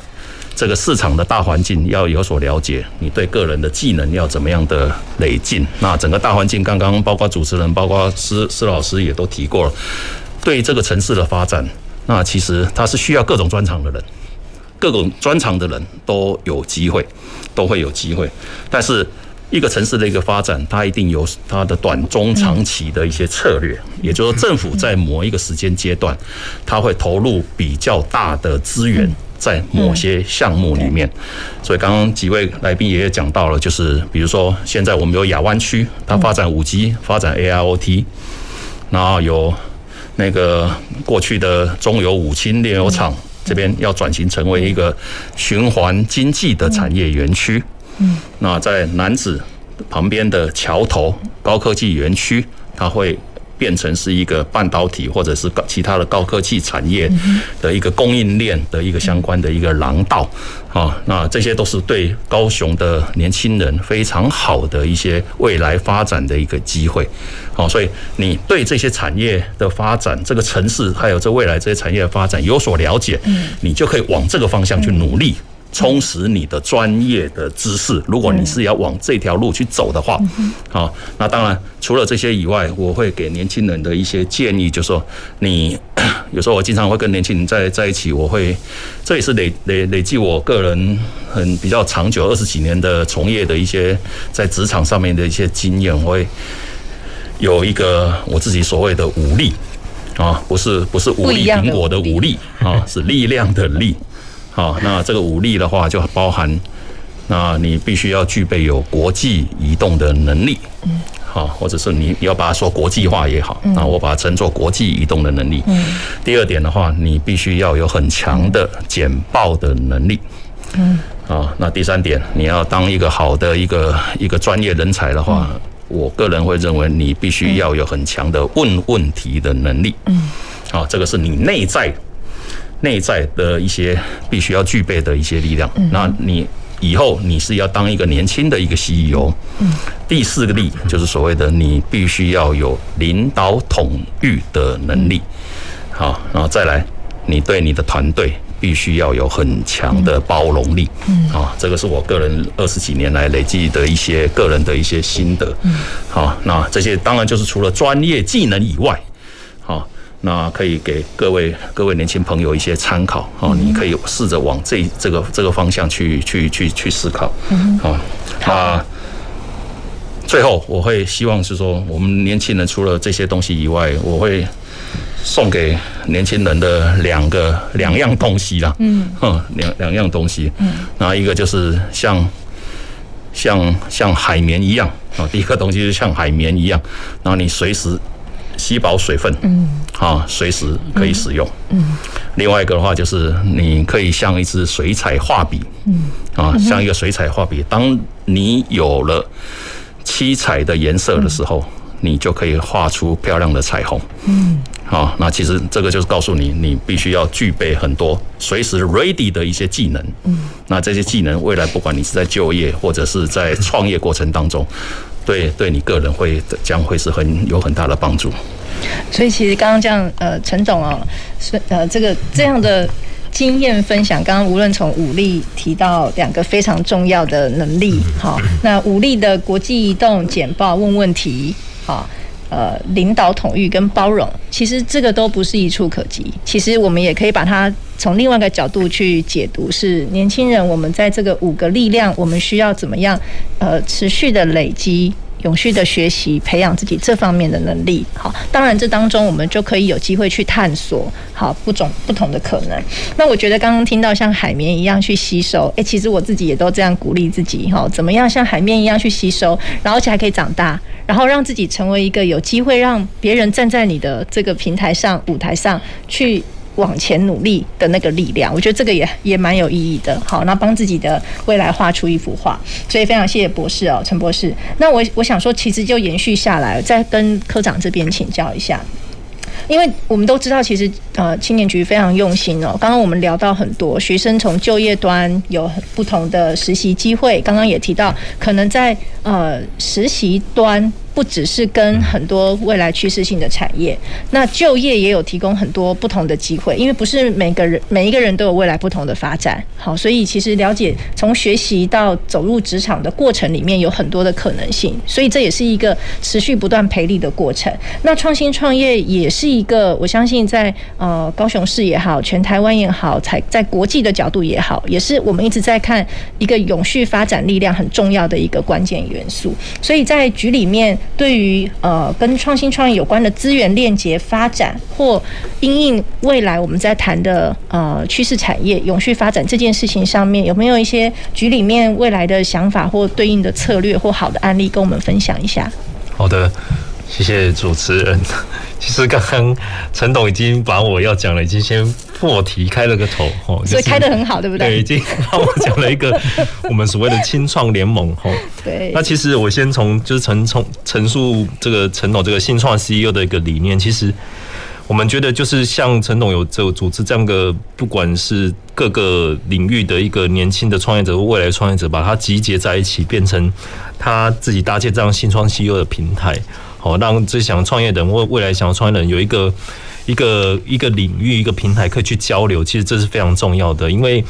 这个市场的大环境要有所了解，你对个人的技能要怎么样的累进？那整个大环境，刚刚包括主持人，包括施施老师也都提过了，对这个城市的发展，那其实它是需要各种专长的人，各种专长的人都有机会，都会有机会，但是。一个城市的一个发展，它一定有它的短、中、长期的一些策略。也就是说，政府在某一个时间阶段，它会投入比较大的资源在某些项目里面。所以，刚刚几位来宾也讲到了，就是比如说，现在我们有亚湾区，它发展五 G，发展 AIoT，然后有那个过去的中油五氢炼油厂这边要转型成为一个循环经济的产业园区。嗯，那在南子旁边的桥头高科技园区，它会变成是一个半导体或者是高其他的高科技产业的一个供应链的一个相关的一个廊道啊。那这些都是对高雄的年轻人非常好的一些未来发展的一个机会。好，所以你对这些产业的发展，这个城市还有这未来这些产业的发展有所了解，你就可以往这个方向去努力。充实你的专业的知识。如果你是要往这条路去走的话，好，那当然除了这些以外，我会给年轻人的一些建议，就是说你 有时候我经常会跟年轻人在在一起，我会这也是累累累积我个人很比较长久二十几年的从业的一些在职场上面的一些经验，我会有一个我自己所谓的武力啊，不是不是武力苹果的武力啊，是力量的力。好，那这个武力的话，就包含，那你必须要具备有国际移动的能力，嗯，好，或者是你要把它说国际化也好，那我把它称作国际移动的能力。嗯，第二点的话，你必须要有很强的简报的能力，嗯，啊，那第三点，你要当一个好的一个一个专业人才的话，我个人会认为你必须要有很强的问问题的能力，嗯，啊，这个是你内在。内在的一些必须要具备的一些力量，那你以后你是要当一个年轻的一个 CEO。第四个力就是所谓的你必须要有领导统御的能力。好，然后再来，你对你的团队必须要有很强的包容力。嗯啊，这个是我个人二十几年来累积的一些个人的一些心得。嗯好，那这些当然就是除了专业技能以外，好。那可以给各位各位年轻朋友一些参考哦，你可以试着往这这个这个方向去去去去思考。好，那最后我会希望是说，我们年轻人除了这些东西以外，我会送给年轻人的两个两样东西啦。嗯，两两样东西。嗯，然后一个就是像像像海绵一样啊，第一个东西就像海绵一样，然后你随时。吸饱水分，嗯，啊，随时可以使用，嗯。另外一个的话，就是你可以像一支水彩画笔，嗯，啊，像一个水彩画笔。当你有了七彩的颜色的时候，你就可以画出漂亮的彩虹，嗯。好，那其实这个就是告诉你，你必须要具备很多随时 ready 的一些技能，嗯。那这些技能，未来不管你是在就业或者是在创业过程当中。对，对你个人会将会是很有很大的帮助。所以其实刚刚这样，呃，陈总啊，是呃这个这样的经验分享，刚刚无论从武力提到两个非常重要的能力，好，那武力的国际移动、简报、问问题，好。呃，领导统御跟包容，其实这个都不是一蹴可及。其实我们也可以把它从另外一个角度去解读，是年轻人我们在这个五个力量，我们需要怎么样呃持续的累积。永续的学习，培养自己这方面的能力。好，当然这当中我们就可以有机会去探索，好，不种不同的可能。那我觉得刚刚听到像海绵一样去吸收，诶，其实我自己也都这样鼓励自己，哈，怎么样像海绵一样去吸收，然后而且还可以长大，然后让自己成为一个有机会让别人站在你的这个平台上、舞台上去。往前努力的那个力量，我觉得这个也也蛮有意义的。好，那帮自己的未来画出一幅画，所以非常谢谢博士哦，陈博士。那我我想说，其实就延续下来，再跟科长这边请教一下，因为我们都知道，其实呃青年局非常用心哦。刚刚我们聊到很多学生从就业端有不同的实习机会，刚刚也提到，可能在呃实习端。不只是跟很多未来趋势性的产业，那就业也有提供很多不同的机会，因为不是每个人每一个人都有未来不同的发展。好，所以其实了解从学习到走入职场的过程里面有很多的可能性，所以这也是一个持续不断培力的过程。那创新创业也是一个，我相信在呃高雄市也好，全台湾也好，在在国际的角度也好，也是我们一直在看一个永续发展力量很重要的一个关键元素。所以在局里面。对于呃跟创新创业有关的资源链接发展，或因应未来我们在谈的呃趋势产业永续发展这件事情上面，有没有一些局里面未来的想法或对应的策略或好的案例跟我们分享一下？好的。谢谢主持人。其实刚刚陈董已经把我要讲的已经先破题开了个头，哦，所以开的很好，对不对？对，已经帮我讲了一个我们所谓的青创联盟，哦，对。那其实我先从就是陈从陈述这个陈董这个新创 CEO 的一个理念，其实我们觉得就是像陈董有这个组织这样个，不管是各个领域的一个年轻的创业者或未来创业者，把它集结在一起，变成他自己搭建这样新创 CEO 的平台。好，让这想创业的人或未来想要创业的人有一个一个一个领域一个平台可以去交流，其实这是非常重要的。因为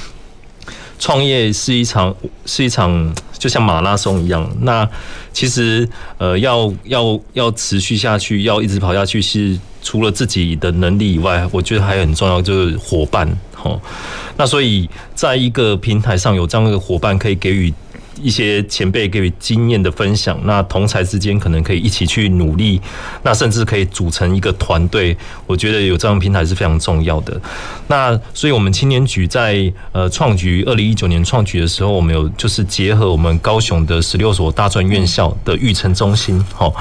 创业是一场是一场就像马拉松一样。那其实呃要要要持续下去，要一直跑下去，是除了自己的能力以外，我觉得还很重要，就是伙伴。哦，那所以在一个平台上有这样的伙伴，可以给予。一些前辈给予经验的分享，那同才之间可能可以一起去努力，那甚至可以组成一个团队。我觉得有这样平台是非常重要的。那所以我们青年局在呃创局二零一九年创局的时候，我们有就是结合我们高雄的十六所大专院校的育成中心，好，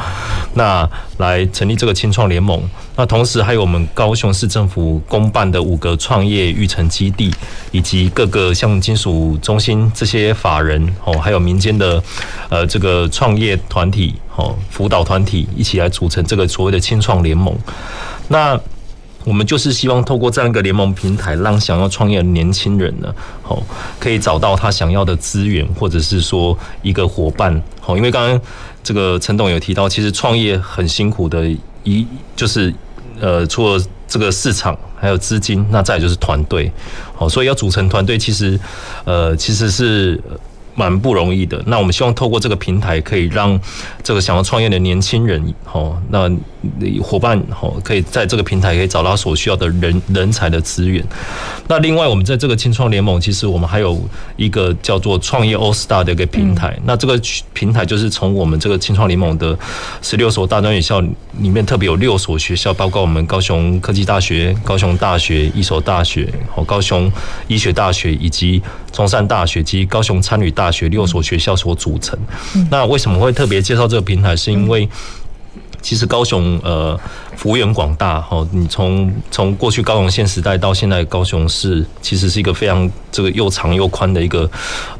那来成立这个青创联盟。那同时还有我们高雄市政府公办的五个创业育成基地，以及各个像金属中心这些法人哦，还有民间的呃这个创业团体哦，辅导团体一起来组成这个所谓的青创联盟。那我们就是希望透过这样一个联盟平台，让想要创业的年轻人呢，哦，可以找到他想要的资源，或者是说一个伙伴。哦，因为刚刚这个陈董有提到，其实创业很辛苦的。一就是，呃，除了这个市场，还有资金，那再就是团队，好，所以要组成团队，其实，呃，其实是。蛮不容易的。那我们希望透过这个平台，可以让这个想要创业的年轻人，好，那伙伴，吼，可以在这个平台可以找到所需要的人人才的资源。那另外，我们在这个青创联盟，其实我们还有一个叫做创业 All Star 的一个平台。那这个平台就是从我们这个青创联盟的十六所大专院校里面，特别有六所学校，包括我们高雄科技大学、高雄大学、一所大学、和高雄医学大学以及中山大学及高雄参与大。大学六所学校所组成。那为什么会特别介绍这个平台？是因为其实高雄呃幅员广大哈，你从从过去高雄县时代到现在高雄市，其实是一个非常这个又长又宽的一个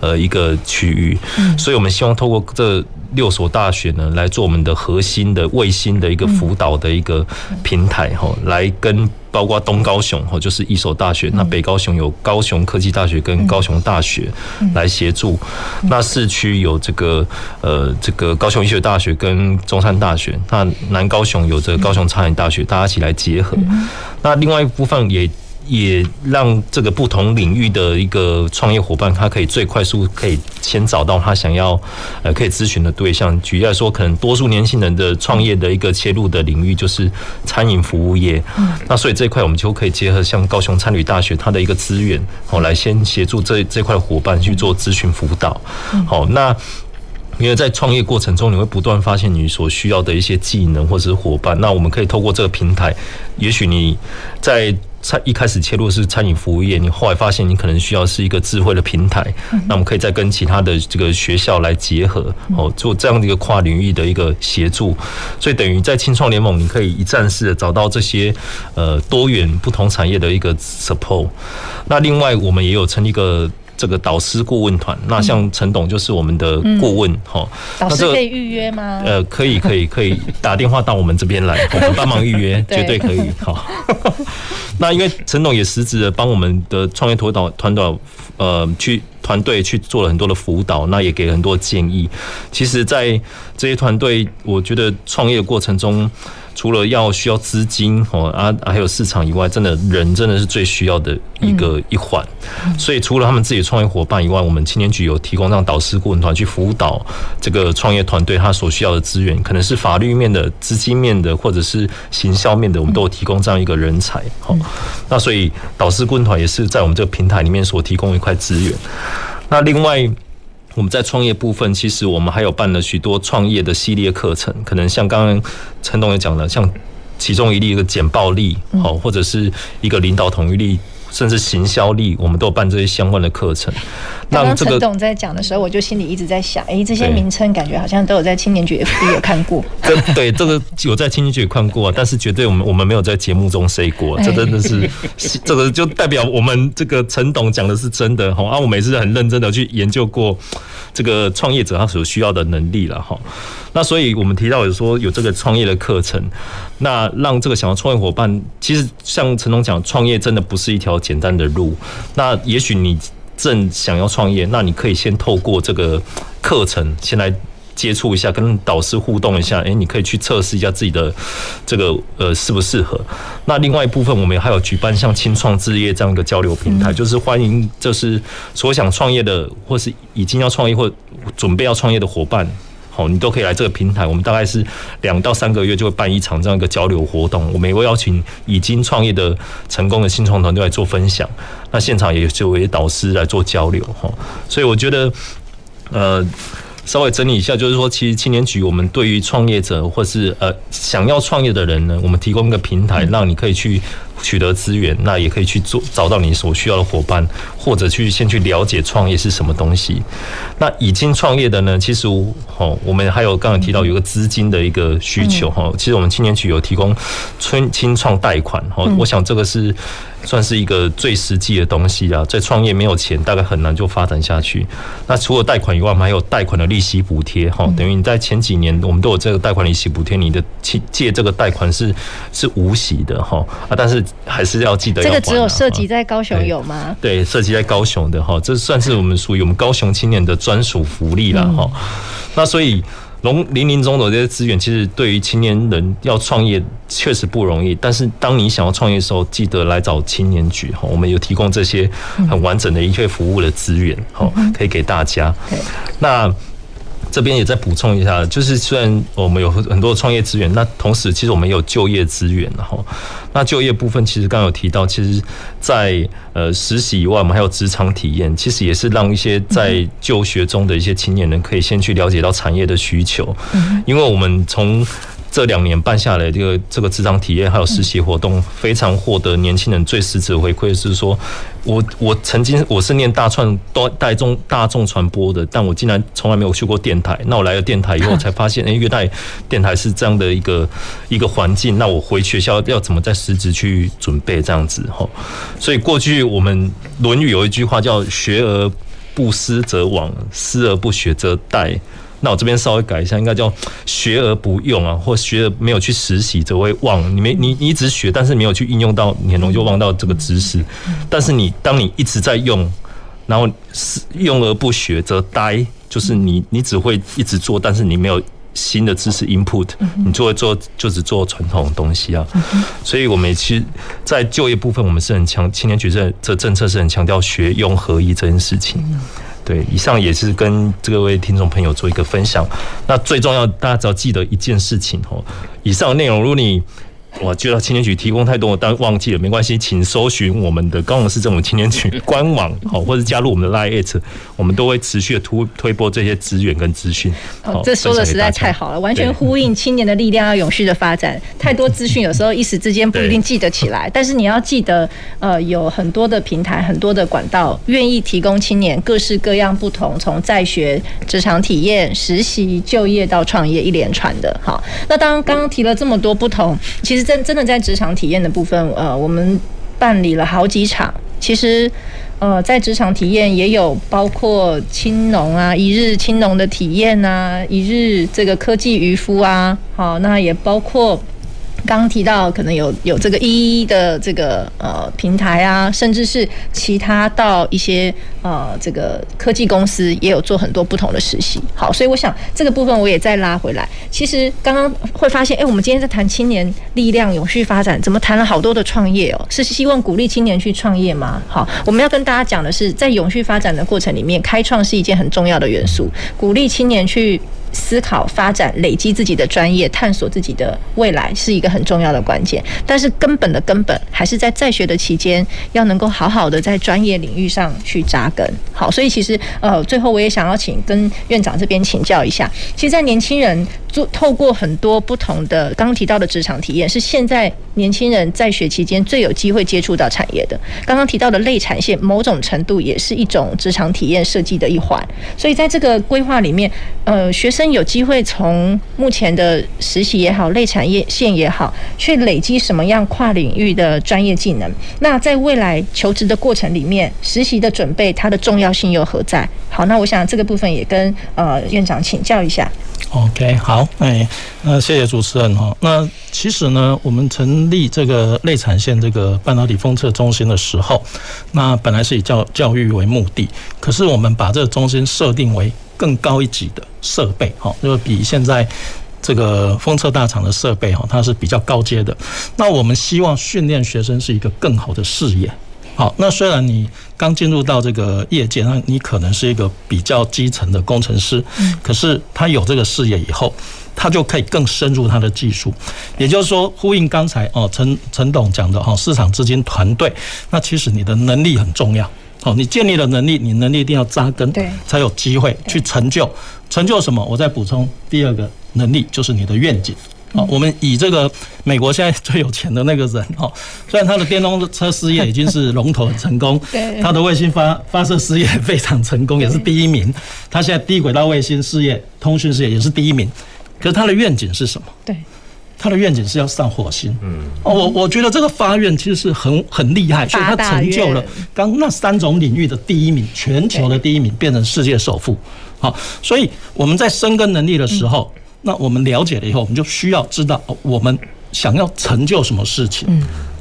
呃一个区域。所以我们希望透过这六所大学呢，来做我们的核心的卫星的一个辅导的一个平台哈，来跟。包括东高雄哈，就是一所大学；那北高雄有高雄科技大学跟高雄大学来协助；那市区有这个呃这个高雄医学大学跟中山大学；那南高雄有这个高雄餐饮大学，大家一起来结合。那另外一部分也。也让这个不同领域的一个创业伙伴，他可以最快速可以先找到他想要呃可以咨询的对象。举例来说，可能多数年轻人的创业的一个切入的领域就是餐饮服务业。嗯，那所以这一块我们就可以结合像高雄餐旅大学它的一个资源，好来先协助这这块伙伴去做咨询辅导。好，那因为在创业过程中，你会不断发现你所需要的一些技能或者是伙伴，那我们可以透过这个平台，也许你在。餐一开始切入是餐饮服务业，你后来发现你可能需要是一个智慧的平台，那我们可以再跟其他的这个学校来结合，哦，做这样的一个跨领域的一个协助，所以等于在青创联盟，你可以一站式的找到这些呃多元不同产业的一个 support。那另外我们也有成立一个。这个导师顾问团，那像陈董就是我们的顾问哈。导师可以预约吗？呃，可以，可以，可以打电话到我们这边来，我们帮忙预约，绝对可以。好，那因为陈董也实质的帮我们的创业投导团导呃去团队去做了很多的辅导，那也给了很多建议。其实，在这些团队，我觉得创业的过程中。除了要需要资金哦啊，还有市场以外，真的人真的是最需要的一个一环。所以除了他们自己创业伙伴以外，我们青年局有提供让导师顾问团去辅导这个创业团队他所需要的资源，可能是法律面的、资金面的，或者是行销面的，我们都有提供这样一个人才。好，那所以导师顾问团也是在我们这个平台里面所提供一块资源。那另外。我们在创业部分，其实我们还有办了许多创业的系列课程，可能像刚刚陈董也讲了，像其中一例一个简报力，好，或者是一个领导统御力。甚至行销力，我们都有办这些相关的课程。刚刚陈董在讲的时候，我就心里一直在想，哎，这些名称感觉好像都有在青年局 FB 有看过。对，这个有在青年局看过，但是绝对我们我们没有在节目中 say 过，这真的是，这个就代表我们这个陈董讲的是真的哈。啊，我每次很认真的去研究过这个创业者他所需要的能力了哈。那所以我们提到有说有这个创业的课程，那让这个想要创业伙伴，其实像陈董讲，创业真的不是一条简单的路。那也许你正想要创业，那你可以先透过这个课程先来接触一下，跟导师互动一下，诶，你可以去测试一下自己的这个呃适不适合。那另外一部分，我们还有举办像青创置业这样一个交流平台，就是欢迎就是所想创业的，或是已经要创业或准备要创业的伙伴。好，你都可以来这个平台。我们大概是两到三个月就会办一场这样一个交流活动。我们也会邀请已经创业的成功的新创团队来做分享。那现场也就为导师来做交流。哈，所以我觉得，呃，稍微整理一下，就是说，其实青年局我们对于创业者或是呃想要创业的人呢，我们提供一个平台，让你可以去。取得资源，那也可以去做找到你所需要的伙伴，或者去先去了解创业是什么东西。那已经创业的呢，其实哦，我们还有刚刚提到有个资金的一个需求哈。其实我们青年局有提供春青创贷款哈，我想这个是算是一个最实际的东西啊。在创业没有钱，大概很难就发展下去。那除了贷款以外，我们还有贷款的利息补贴哈，等于你在前几年我们都有这个贷款利息补贴，你的借这个贷款是是无息的哈啊，但是。还是要记得要，这个只有涉及在高雄有吗？对，涉及在高雄的哈，这算是我们属于我们高雄青年的专属福利了哈。那所以，龙林林总总这些资源，其实对于青年人要创业确实不容易。但是，当你想要创业的时候，记得来找青年局哈，我们有提供这些很完整的一切服务的资源哈，可以给大家。那。这边也再补充一下，就是虽然我们有很多创业资源，那同时其实我们也有就业资源，然后那就业部分其实刚刚有提到，其实，在呃实习以外，我们还有职场体验，其实也是让一些在就学中的一些青年人可以先去了解到产业的需求，因为我们从。这两年办下来，这个这个职场体验还有实习活动，非常获得年轻人最实质的回馈，是说我我曾经我是念大传大众大众传播的，但我竟然从来没有去过电台。那我来了电台以后，才发现，哎，原来电台是这样的一个一个环境。那我回学校要怎么在实质去准备这样子？哈，所以过去我们《论语》有一句话叫“学而不思则罔，思而不学则殆”。那我这边稍微改一下，应该叫学而不用啊，或学而没有去实习则会忘。你没你你一直学，但是没有去应用到，你很容易就忘到这个知识。但是你当你一直在用，然后用而不学则呆，就是你你只会一直做，但是你没有新的知识 input，你就会做就只做传统的东西啊。所以我们其实，在就业部分，我们是很强，青年局这这政策是很强调学用合一这件事情。对，以上也是跟各位听众朋友做一个分享。那最重要，大家只要记得一件事情哦。以上内容，如果你我觉得青年局提供太多，但忘记了没关系，请搜寻我们的高雄市政府青年局官网，好，或者加入我们的 LINE，我们都会持续的推推播这些资源跟资讯。哦，这说的实在太好了，完全呼应青年的力量要永续的发展。太多资讯有时候一时之间不一定记得起来，但是你要记得，呃，有很多的平台，很多的管道，愿意提供青年各式各样不同，从在学、职场体验、实习、就业到创业一连串的。好，那当刚刚提了这么多不同，其实。真真的在职场体验的部分，呃，我们办理了好几场。其实，呃，在职场体验也有包括青农啊，一日青农的体验呐，一日这个科技渔夫啊，好，那也包括。刚刚提到可能有有这个一一的这个呃平台啊，甚至是其他到一些呃这个科技公司也有做很多不同的实习。好，所以我想这个部分我也再拉回来。其实刚刚会发现，哎，我们今天在谈青年力量永续发展，怎么谈了好多的创业哦？是希望鼓励青年去创业吗？好，我们要跟大家讲的是，在永续发展的过程里面，开创是一件很重要的元素，鼓励青年去。思考、发展、累积自己的专业，探索自己的未来，是一个很重要的关键。但是根本的根本，还是在在学的期间，要能够好好的在专业领域上去扎根。好，所以其实呃，最后我也想要请跟院长这边请教一下。其实，在年轻人做透过很多不同的刚刚提到的职场体验，是现在年轻人在学期间最有机会接触到产业的。刚刚提到的类产线，某种程度也是一种职场体验设计的一环。所以在这个规划里面，呃，学生。有机会从目前的实习也好，类产业线也好，去累积什么样跨领域的专业技能？那在未来求职的过程里面，实习的准备它的重要性又何在？好，那我想这个部分也跟呃院长请教一下。OK，好，哎，那谢谢主持人哈。那其实呢，我们成立这个类产线这个半导体封测中心的时候，那本来是以教教育为目的，可是我们把这个中心设定为更高一级的设备，哈，就是比现在这个封测大厂的设备，哈，它是比较高阶的。那我们希望训练学生是一个更好的视野。好，那虽然你刚进入到这个业界，那你可能是一个比较基层的工程师，可是他有这个视野以后，他就可以更深入他的技术。也就是说，呼应刚才哦陈陈董讲的哈，市场资金团队，那其实你的能力很重要。哦，你建立了能力，你能力一定要扎根，对，才有机会去成就。成就什么？我再补充第二个能力，就是你的愿景。好，我们以这个美国现在最有钱的那个人哦，虽然他的电动车事业已经是龙头很成功，他的卫星发发射事业非常成功，也是第一名。他现在低轨道卫星事业、通讯事业也是第一名。可是他的愿景是什么？对，他的愿景是要上火星。嗯，哦，我我觉得这个发愿其实是很很厉害，所以他成就了刚那三种领域的第一名，全球的第一名，变成世界首富。好，所以我们在深耕能力的时候。那我们了解了以后，我们就需要知道我们想要成就什么事情。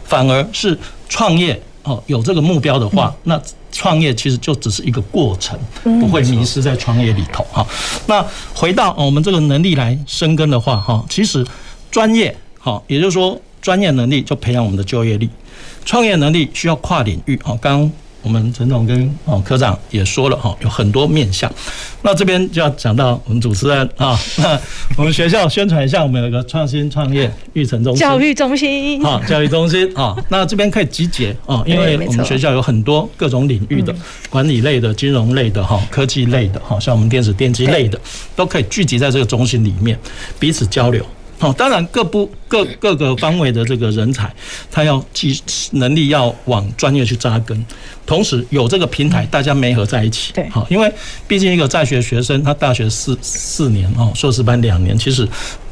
反而是创业哦，有这个目标的话，那创业其实就只是一个过程，不会迷失在创业里头哈。那回到我们这个能力来深耕的话哈，其实专业哈，也就是说专业能力就培养我们的就业力，创业能力需要跨领域好，刚刚。我们陈总跟哦科长也说了哈，有很多面向。那这边就要讲到我们主持人啊，那 我们学校宣传一下，我们有一个创新创业育成中心，教育中心啊，教育中心啊。那这边可以集结啊，因为我们学校有很多各种领域的管理类的、金融类的哈、科技类的哈，像我们电子电机类的，都可以聚集在这个中心里面，彼此交流。哦，当然各部各各个方位的这个人才，他要技能力要往专业去扎根，同时有这个平台，大家没合在一起。对，好，因为毕竟一个在学学生，他大学四四年哦，硕士班两年，其实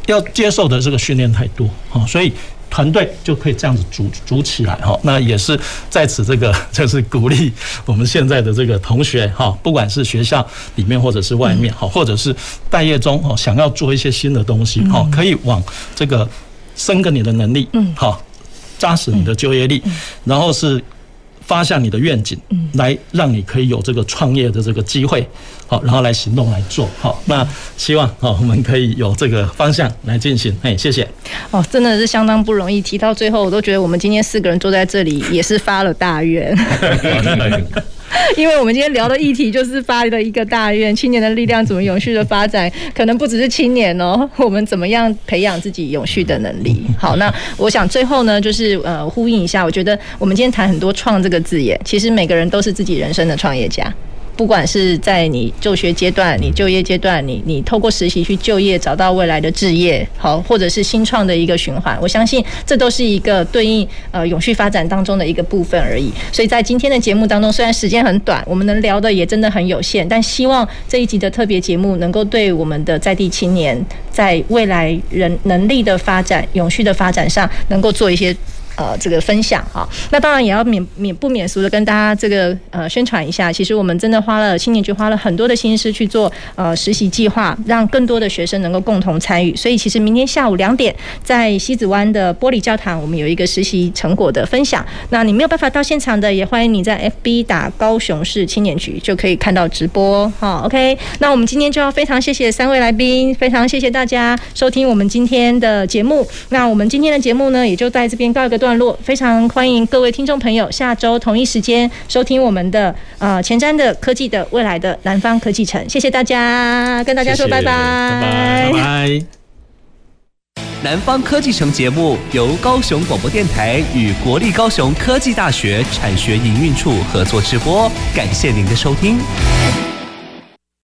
要接受的这个训练太多哦，所以。团队就可以这样子组组起来哈，那也是在此这个 就是鼓励我们现在的这个同学哈，不管是学校里面或者是外面哈，或者是待业中哦，想要做一些新的东西哈，可以往这个深耕你的能力，嗯，好，扎实你的就业力，然后是。发下你的愿景，来让你可以有这个创业的这个机会，好，然后来行动来做，好，那希望好，我们可以有这个方向来进行，哎，谢谢。哦，真的是相当不容易，提到最后，我都觉得我们今天四个人坐在这里也是发了大愿。因为我们今天聊的议题就是发了一个大愿，青年的力量怎么永续的发展，可能不只是青年哦，我们怎么样培养自己永续的能力？好，那我想最后呢，就是呃呼应一下，我觉得我们今天谈很多“创”这个字眼，其实每个人都是自己人生的创业家。不管是在你就学阶段、你就业阶段，你你透过实习去就业，找到未来的置业，好，或者是新创的一个循环，我相信这都是一个对应呃永续发展当中的一个部分而已。所以在今天的节目当中，虽然时间很短，我们能聊的也真的很有限，但希望这一集的特别节目能够对我们的在地青年在未来人能力的发展、永续的发展上，能够做一些。呃，这个分享哈，那当然也要免免不免俗的跟大家这个呃宣传一下。其实我们真的花了青年局花了很多的心思去做呃实习计划，让更多的学生能够共同参与。所以其实明天下午两点在西子湾的玻璃教堂，我们有一个实习成果的分享。那你没有办法到现场的，也欢迎你在 FB 打高雄市青年局就可以看到直播。好，OK。那我们今天就要非常谢谢三位来宾，非常谢谢大家收听我们今天的节目。那我们今天的节目呢，也就在这边告一个段。段落，非常欢迎各位听众朋友下周同一时间收听我们的呃前瞻的科技的未来的南方科技城，谢谢大家，跟大家说拜拜，拜拜，拜拜。南方科技城节目由高雄广播电台与国立高雄科技大学产学营运处合作直播，感谢您的收听。